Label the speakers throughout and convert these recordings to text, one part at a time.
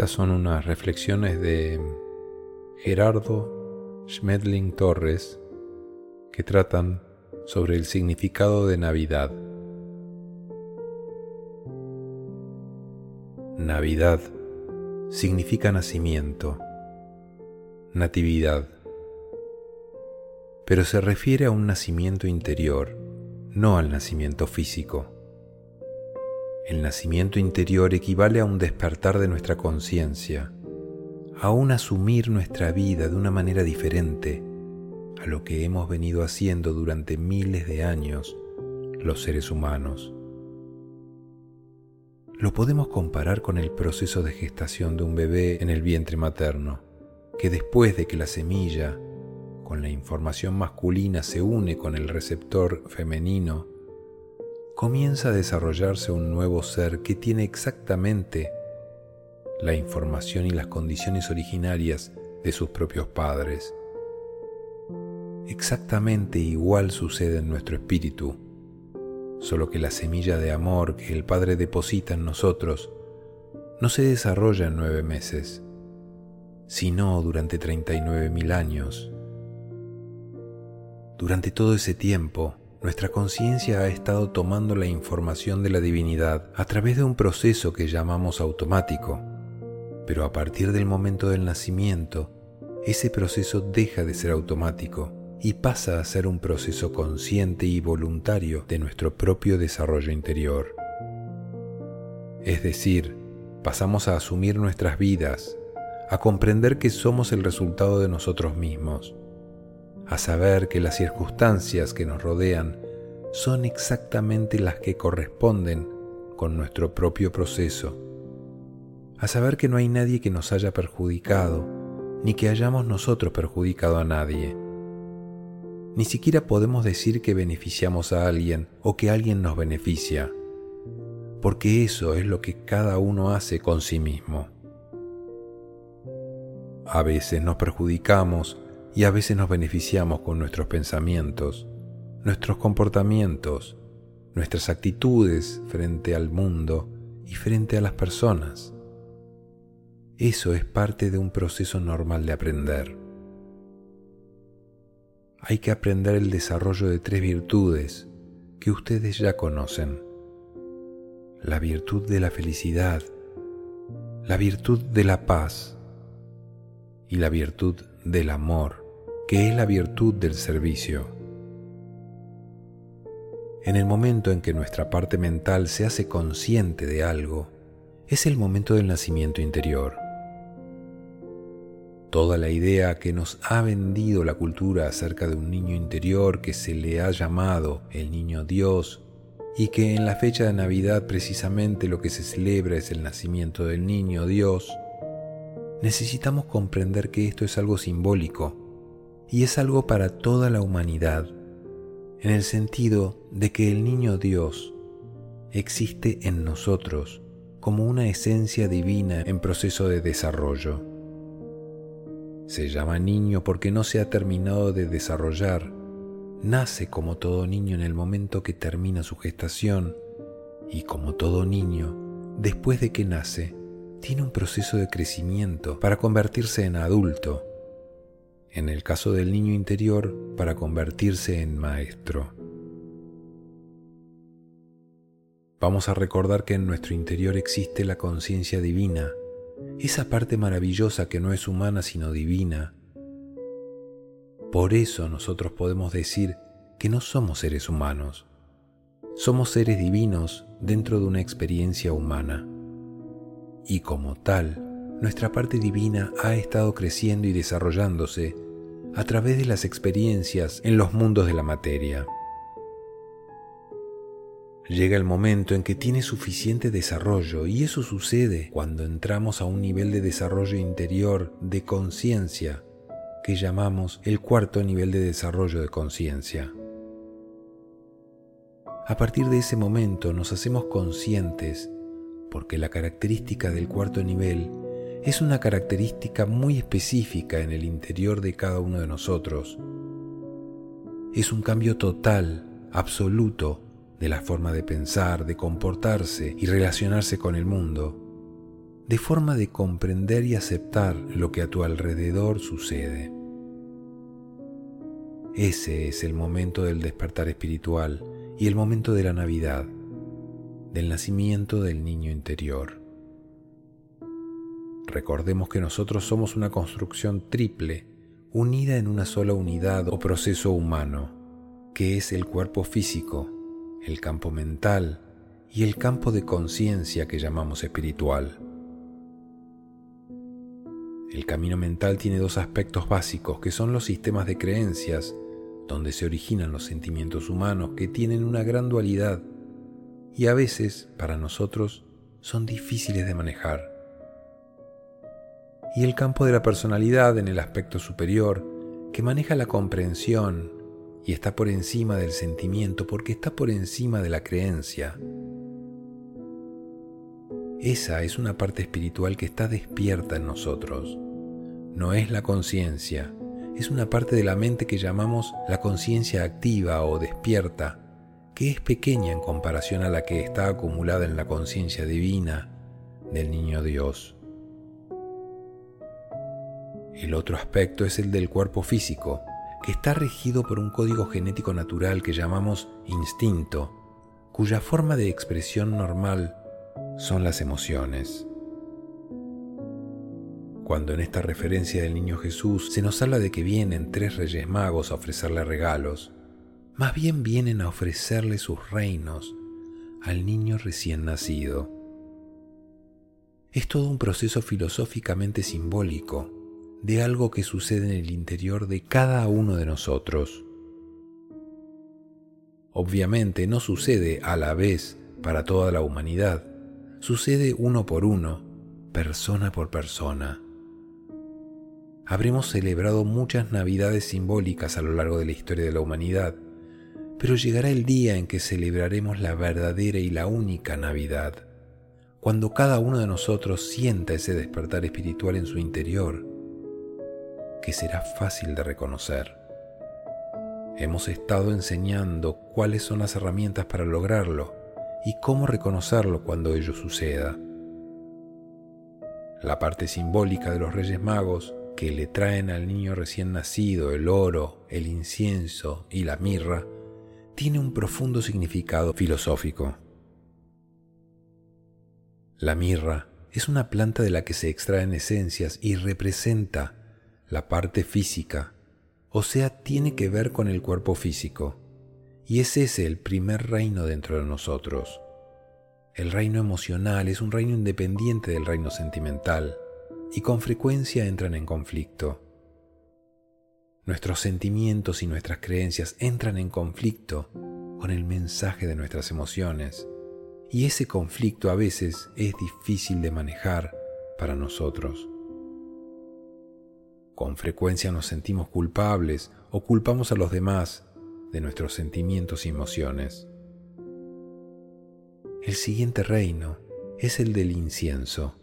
Speaker 1: Estas son unas reflexiones de Gerardo Schmedling Torres que tratan sobre el significado de Navidad. Navidad significa nacimiento, natividad, pero se refiere a un nacimiento interior, no al nacimiento físico. El nacimiento interior equivale a un despertar de nuestra conciencia, a un asumir nuestra vida de una manera diferente a lo que hemos venido haciendo durante miles de años los seres humanos. Lo podemos comparar con el proceso de gestación de un bebé en el vientre materno, que después de que la semilla, con la información masculina, se une con el receptor femenino, comienza a desarrollarse un nuevo ser que tiene exactamente la información y las condiciones originarias de sus propios padres. Exactamente igual sucede en nuestro espíritu, solo que la semilla de amor que el Padre deposita en nosotros no se desarrolla en nueve meses, sino durante 39 mil años. Durante todo ese tiempo, nuestra conciencia ha estado tomando la información de la divinidad a través de un proceso que llamamos automático. Pero a partir del momento del nacimiento, ese proceso deja de ser automático y pasa a ser un proceso consciente y voluntario de nuestro propio desarrollo interior. Es decir, pasamos a asumir nuestras vidas, a comprender que somos el resultado de nosotros mismos a saber que las circunstancias que nos rodean son exactamente las que corresponden con nuestro propio proceso, a saber que no hay nadie que nos haya perjudicado, ni que hayamos nosotros perjudicado a nadie. Ni siquiera podemos decir que beneficiamos a alguien o que alguien nos beneficia, porque eso es lo que cada uno hace con sí mismo. A veces nos perjudicamos y a veces nos beneficiamos con nuestros pensamientos, nuestros comportamientos, nuestras actitudes frente al mundo y frente a las personas. Eso es parte de un proceso normal de aprender. Hay que aprender el desarrollo de tres virtudes que ustedes ya conocen. La virtud de la felicidad, la virtud de la paz y la virtud del amor que es la virtud del servicio. En el momento en que nuestra parte mental se hace consciente de algo, es el momento del nacimiento interior. Toda la idea que nos ha vendido la cultura acerca de un niño interior que se le ha llamado el niño Dios y que en la fecha de Navidad precisamente lo que se celebra es el nacimiento del niño Dios, necesitamos comprender que esto es algo simbólico y es algo para toda la humanidad, en el sentido de que el niño Dios existe en nosotros como una esencia divina en proceso de desarrollo. Se llama niño porque no se ha terminado de desarrollar, nace como todo niño en el momento que termina su gestación y como todo niño, después de que nace, tiene un proceso de crecimiento para convertirse en adulto en el caso del niño interior, para convertirse en maestro. Vamos a recordar que en nuestro interior existe la conciencia divina, esa parte maravillosa que no es humana sino divina. Por eso nosotros podemos decir que no somos seres humanos, somos seres divinos dentro de una experiencia humana. Y como tal, nuestra parte divina ha estado creciendo y desarrollándose a través de las experiencias en los mundos de la materia. Llega el momento en que tiene suficiente desarrollo y eso sucede cuando entramos a un nivel de desarrollo interior de conciencia que llamamos el cuarto nivel de desarrollo de conciencia. A partir de ese momento nos hacemos conscientes porque la característica del cuarto nivel es una característica muy específica en el interior de cada uno de nosotros. Es un cambio total, absoluto, de la forma de pensar, de comportarse y relacionarse con el mundo, de forma de comprender y aceptar lo que a tu alrededor sucede. Ese es el momento del despertar espiritual y el momento de la Navidad, del nacimiento del niño interior. Recordemos que nosotros somos una construcción triple, unida en una sola unidad o proceso humano, que es el cuerpo físico, el campo mental y el campo de conciencia que llamamos espiritual. El camino mental tiene dos aspectos básicos que son los sistemas de creencias, donde se originan los sentimientos humanos que tienen una gran dualidad y a veces, para nosotros, son difíciles de manejar. Y el campo de la personalidad en el aspecto superior, que maneja la comprensión y está por encima del sentimiento porque está por encima de la creencia. Esa es una parte espiritual que está despierta en nosotros. No es la conciencia, es una parte de la mente que llamamos la conciencia activa o despierta, que es pequeña en comparación a la que está acumulada en la conciencia divina del niño Dios. El otro aspecto es el del cuerpo físico, que está regido por un código genético natural que llamamos instinto, cuya forma de expresión normal son las emociones. Cuando en esta referencia del niño Jesús se nos habla de que vienen tres reyes magos a ofrecerle regalos, más bien vienen a ofrecerle sus reinos al niño recién nacido. Es todo un proceso filosóficamente simbólico de algo que sucede en el interior de cada uno de nosotros. Obviamente no sucede a la vez para toda la humanidad, sucede uno por uno, persona por persona. Habremos celebrado muchas navidades simbólicas a lo largo de la historia de la humanidad, pero llegará el día en que celebraremos la verdadera y la única Navidad, cuando cada uno de nosotros sienta ese despertar espiritual en su interior, que será fácil de reconocer. Hemos estado enseñando cuáles son las herramientas para lograrlo, y cómo reconocerlo cuando ello suceda. La parte simbólica de los Reyes Magos que le traen al niño recién nacido el oro, el incienso y la mirra, tiene un profundo significado filosófico. La mirra es una planta de la que se extraen esencias y representa la parte física, o sea, tiene que ver con el cuerpo físico. Y es ese el primer reino dentro de nosotros. El reino emocional es un reino independiente del reino sentimental y con frecuencia entran en conflicto. Nuestros sentimientos y nuestras creencias entran en conflicto con el mensaje de nuestras emociones y ese conflicto a veces es difícil de manejar para nosotros. Con frecuencia nos sentimos culpables o culpamos a los demás de nuestros sentimientos y emociones. El siguiente reino es el del incienso,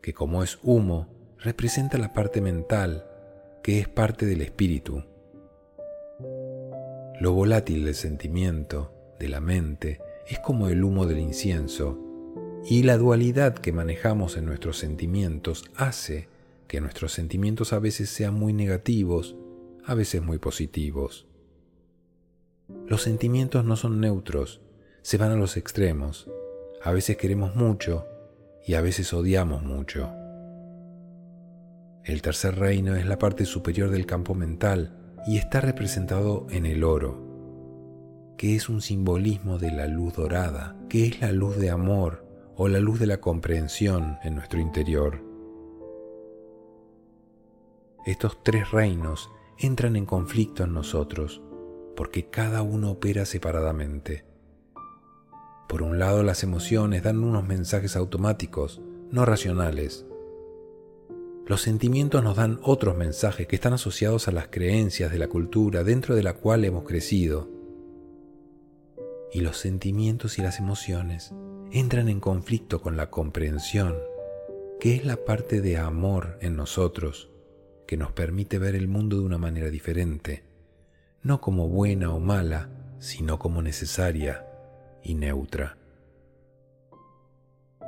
Speaker 1: que como es humo, representa la parte mental, que es parte del espíritu. Lo volátil del sentimiento, de la mente, es como el humo del incienso, y la dualidad que manejamos en nuestros sentimientos hace que nuestros sentimientos a veces sean muy negativos, a veces muy positivos. Los sentimientos no son neutros, se van a los extremos. A veces queremos mucho y a veces odiamos mucho. El tercer reino es la parte superior del campo mental y está representado en el oro, que es un simbolismo de la luz dorada, que es la luz de amor o la luz de la comprensión en nuestro interior. Estos tres reinos entran en conflicto en nosotros porque cada uno opera separadamente. Por un lado, las emociones dan unos mensajes automáticos, no racionales. Los sentimientos nos dan otros mensajes que están asociados a las creencias de la cultura dentro de la cual hemos crecido. Y los sentimientos y las emociones entran en conflicto con la comprensión, que es la parte de amor en nosotros que nos permite ver el mundo de una manera diferente no como buena o mala, sino como necesaria y neutra.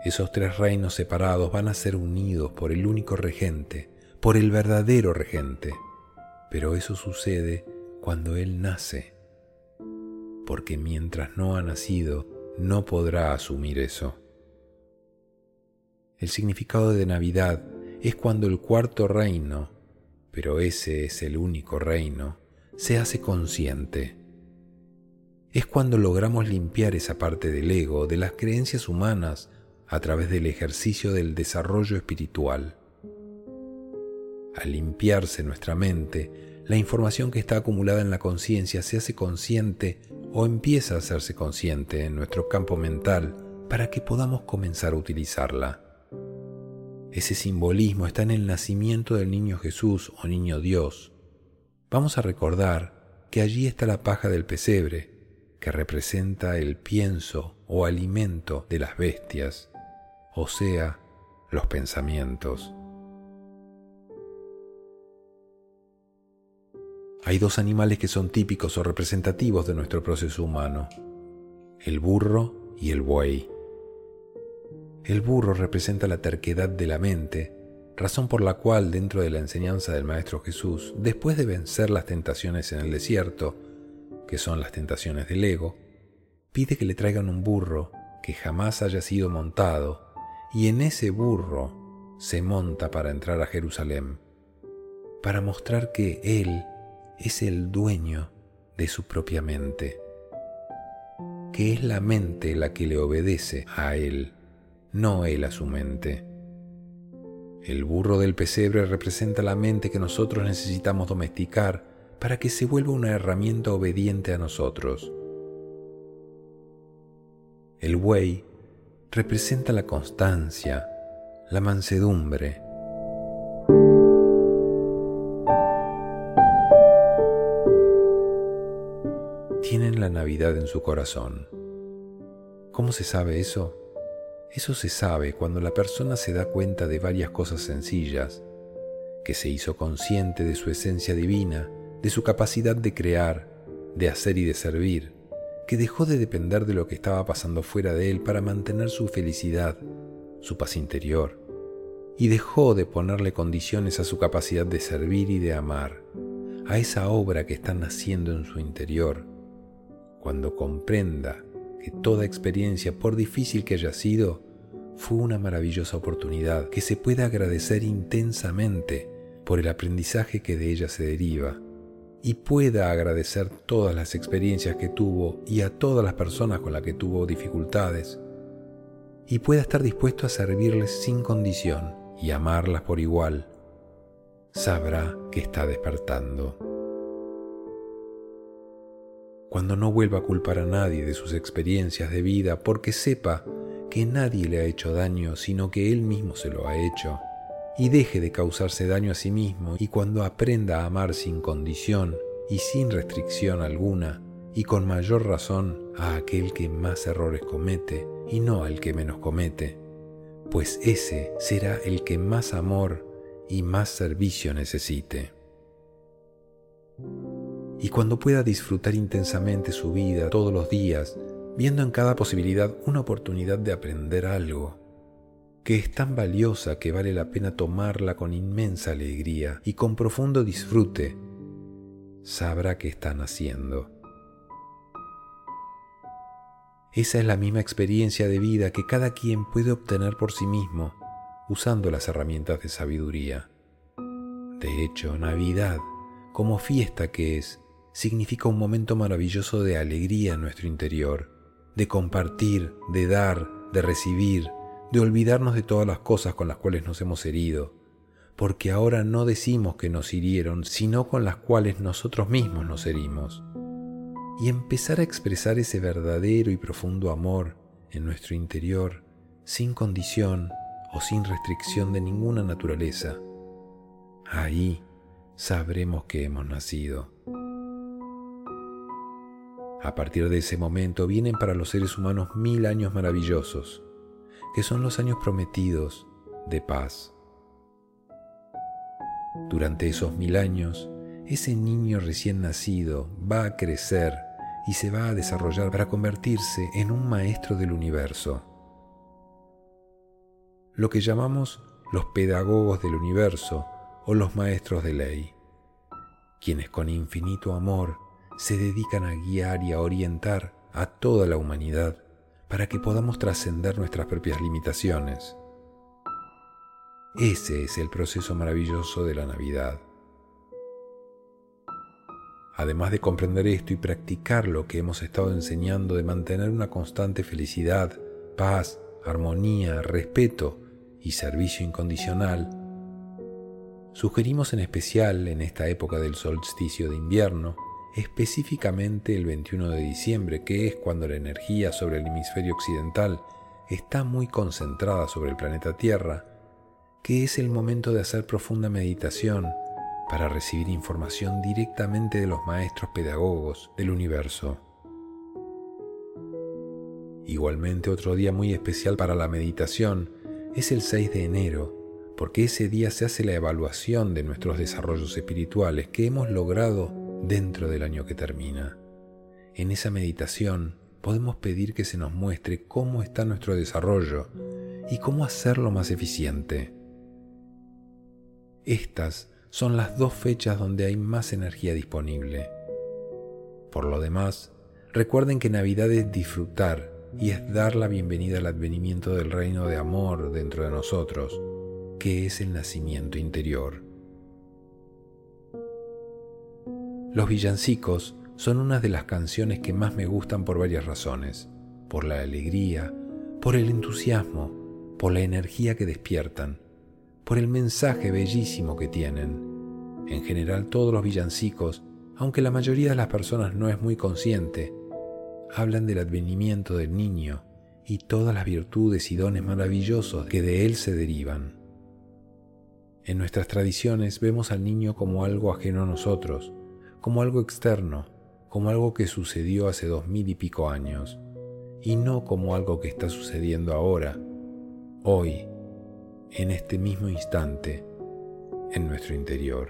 Speaker 1: Esos tres reinos separados van a ser unidos por el único regente, por el verdadero regente. Pero eso sucede cuando Él nace, porque mientras no ha nacido, no podrá asumir eso. El significado de Navidad es cuando el cuarto reino, pero ese es el único reino, se hace consciente. Es cuando logramos limpiar esa parte del ego, de las creencias humanas, a través del ejercicio del desarrollo espiritual. Al limpiarse nuestra mente, la información que está acumulada en la conciencia se hace consciente o empieza a hacerse consciente en nuestro campo mental para que podamos comenzar a utilizarla. Ese simbolismo está en el nacimiento del niño Jesús o niño Dios. Vamos a recordar que allí está la paja del pesebre, que representa el pienso o alimento de las bestias, o sea, los pensamientos. Hay dos animales que son típicos o representativos de nuestro proceso humano, el burro y el buey. El burro representa la terquedad de la mente, razón por la cual dentro de la enseñanza del Maestro Jesús, después de vencer las tentaciones en el desierto, que son las tentaciones del ego, pide que le traigan un burro que jamás haya sido montado, y en ese burro se monta para entrar a Jerusalén, para mostrar que Él es el dueño de su propia mente, que es la mente la que le obedece a Él no él a su mente. El burro del pesebre representa la mente que nosotros necesitamos domesticar para que se vuelva una herramienta obediente a nosotros. El buey representa la constancia, la mansedumbre. Tienen la Navidad en su corazón. ¿Cómo se sabe eso? Eso se sabe cuando la persona se da cuenta de varias cosas sencillas, que se hizo consciente de su esencia divina, de su capacidad de crear, de hacer y de servir, que dejó de depender de lo que estaba pasando fuera de él para mantener su felicidad, su paz interior, y dejó de ponerle condiciones a su capacidad de servir y de amar, a esa obra que está naciendo en su interior, cuando comprenda que toda experiencia, por difícil que haya sido, fue una maravillosa oportunidad que se puede agradecer intensamente por el aprendizaje que de ella se deriva y pueda agradecer todas las experiencias que tuvo y a todas las personas con las que tuvo dificultades y pueda estar dispuesto a servirles sin condición y amarlas por igual, sabrá que está despertando. Cuando no vuelva a culpar a nadie de sus experiencias de vida porque sepa que nadie le ha hecho daño, sino que él mismo se lo ha hecho, y deje de causarse daño a sí mismo, y cuando aprenda a amar sin condición y sin restricción alguna, y con mayor razón a aquel que más errores comete, y no al que menos comete, pues ese será el que más amor y más servicio necesite. Y cuando pueda disfrutar intensamente su vida todos los días, viendo en cada posibilidad una oportunidad de aprender algo, que es tan valiosa que vale la pena tomarla con inmensa alegría y con profundo disfrute, sabrá que están haciendo. Esa es la misma experiencia de vida que cada quien puede obtener por sí mismo usando las herramientas de sabiduría. De hecho, Navidad, como fiesta que es, significa un momento maravilloso de alegría en nuestro interior de compartir, de dar, de recibir, de olvidarnos de todas las cosas con las cuales nos hemos herido, porque ahora no decimos que nos hirieron, sino con las cuales nosotros mismos nos herimos, y empezar a expresar ese verdadero y profundo amor en nuestro interior, sin condición o sin restricción de ninguna naturaleza. Ahí sabremos que hemos nacido. A partir de ese momento vienen para los seres humanos mil años maravillosos, que son los años prometidos de paz. Durante esos mil años, ese niño recién nacido va a crecer y se va a desarrollar para convertirse en un maestro del universo. lo que llamamos los pedagogos del universo o los maestros de ley, quienes con infinito amor se dedican a guiar y a orientar a toda la humanidad para que podamos trascender nuestras propias limitaciones. Ese es el proceso maravilloso de la Navidad. Además de comprender esto y practicar lo que hemos estado enseñando de mantener una constante felicidad, paz, armonía, respeto y servicio incondicional, sugerimos en especial en esta época del solsticio de invierno, específicamente el 21 de diciembre, que es cuando la energía sobre el hemisferio occidental está muy concentrada sobre el planeta Tierra, que es el momento de hacer profunda meditación para recibir información directamente de los maestros pedagogos del universo. Igualmente otro día muy especial para la meditación es el 6 de enero, porque ese día se hace la evaluación de nuestros desarrollos espirituales que hemos logrado dentro del año que termina. En esa meditación podemos pedir que se nos muestre cómo está nuestro desarrollo y cómo hacerlo más eficiente. Estas son las dos fechas donde hay más energía disponible. Por lo demás, recuerden que Navidad es disfrutar y es dar la bienvenida al advenimiento del reino de amor dentro de nosotros, que es el nacimiento interior. Los villancicos son una de las canciones que más me gustan por varias razones, por la alegría, por el entusiasmo, por la energía que despiertan, por el mensaje bellísimo que tienen. En general todos los villancicos, aunque la mayoría de las personas no es muy consciente, hablan del advenimiento del niño y todas las virtudes y dones maravillosos que de él se derivan. En nuestras tradiciones vemos al niño como algo ajeno a nosotros, como algo externo, como algo que sucedió hace dos mil y pico años, y no como algo que está sucediendo ahora, hoy, en este mismo instante, en nuestro interior.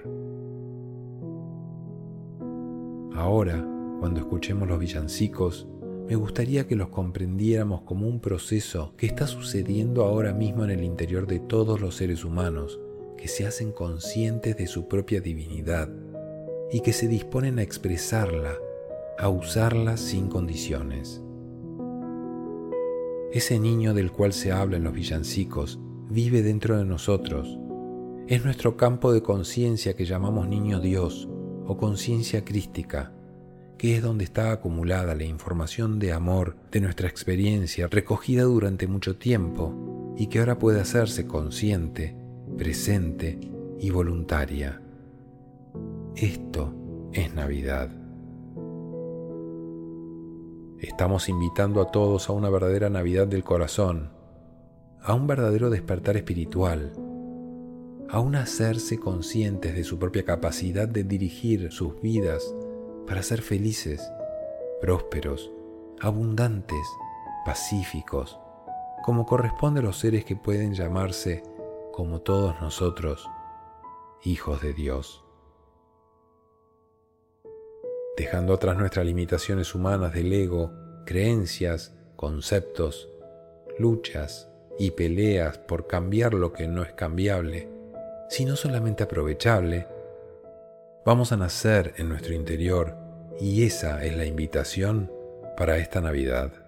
Speaker 1: Ahora, cuando escuchemos los villancicos, me gustaría que los comprendiéramos como un proceso que está sucediendo ahora mismo en el interior de todos los seres humanos, que se hacen conscientes de su propia divinidad y que se disponen a expresarla, a usarla sin condiciones. Ese niño del cual se habla en los villancicos vive dentro de nosotros. Es nuestro campo de conciencia que llamamos niño Dios o conciencia crística que es donde está acumulada la información de amor de nuestra experiencia recogida durante mucho tiempo y que ahora puede hacerse consciente, presente y voluntaria. Esto es Navidad. Estamos invitando a todos a una verdadera Navidad del corazón, a un verdadero despertar espiritual, a un hacerse conscientes de su propia capacidad de dirigir sus vidas para ser felices, prósperos, abundantes, pacíficos, como corresponde a los seres que pueden llamarse, como todos nosotros, hijos de Dios. Dejando atrás nuestras limitaciones humanas del ego, creencias, conceptos, luchas y peleas por cambiar lo que no es cambiable, sino solamente aprovechable, Vamos a nacer en nuestro interior y esa es la invitación para esta Navidad.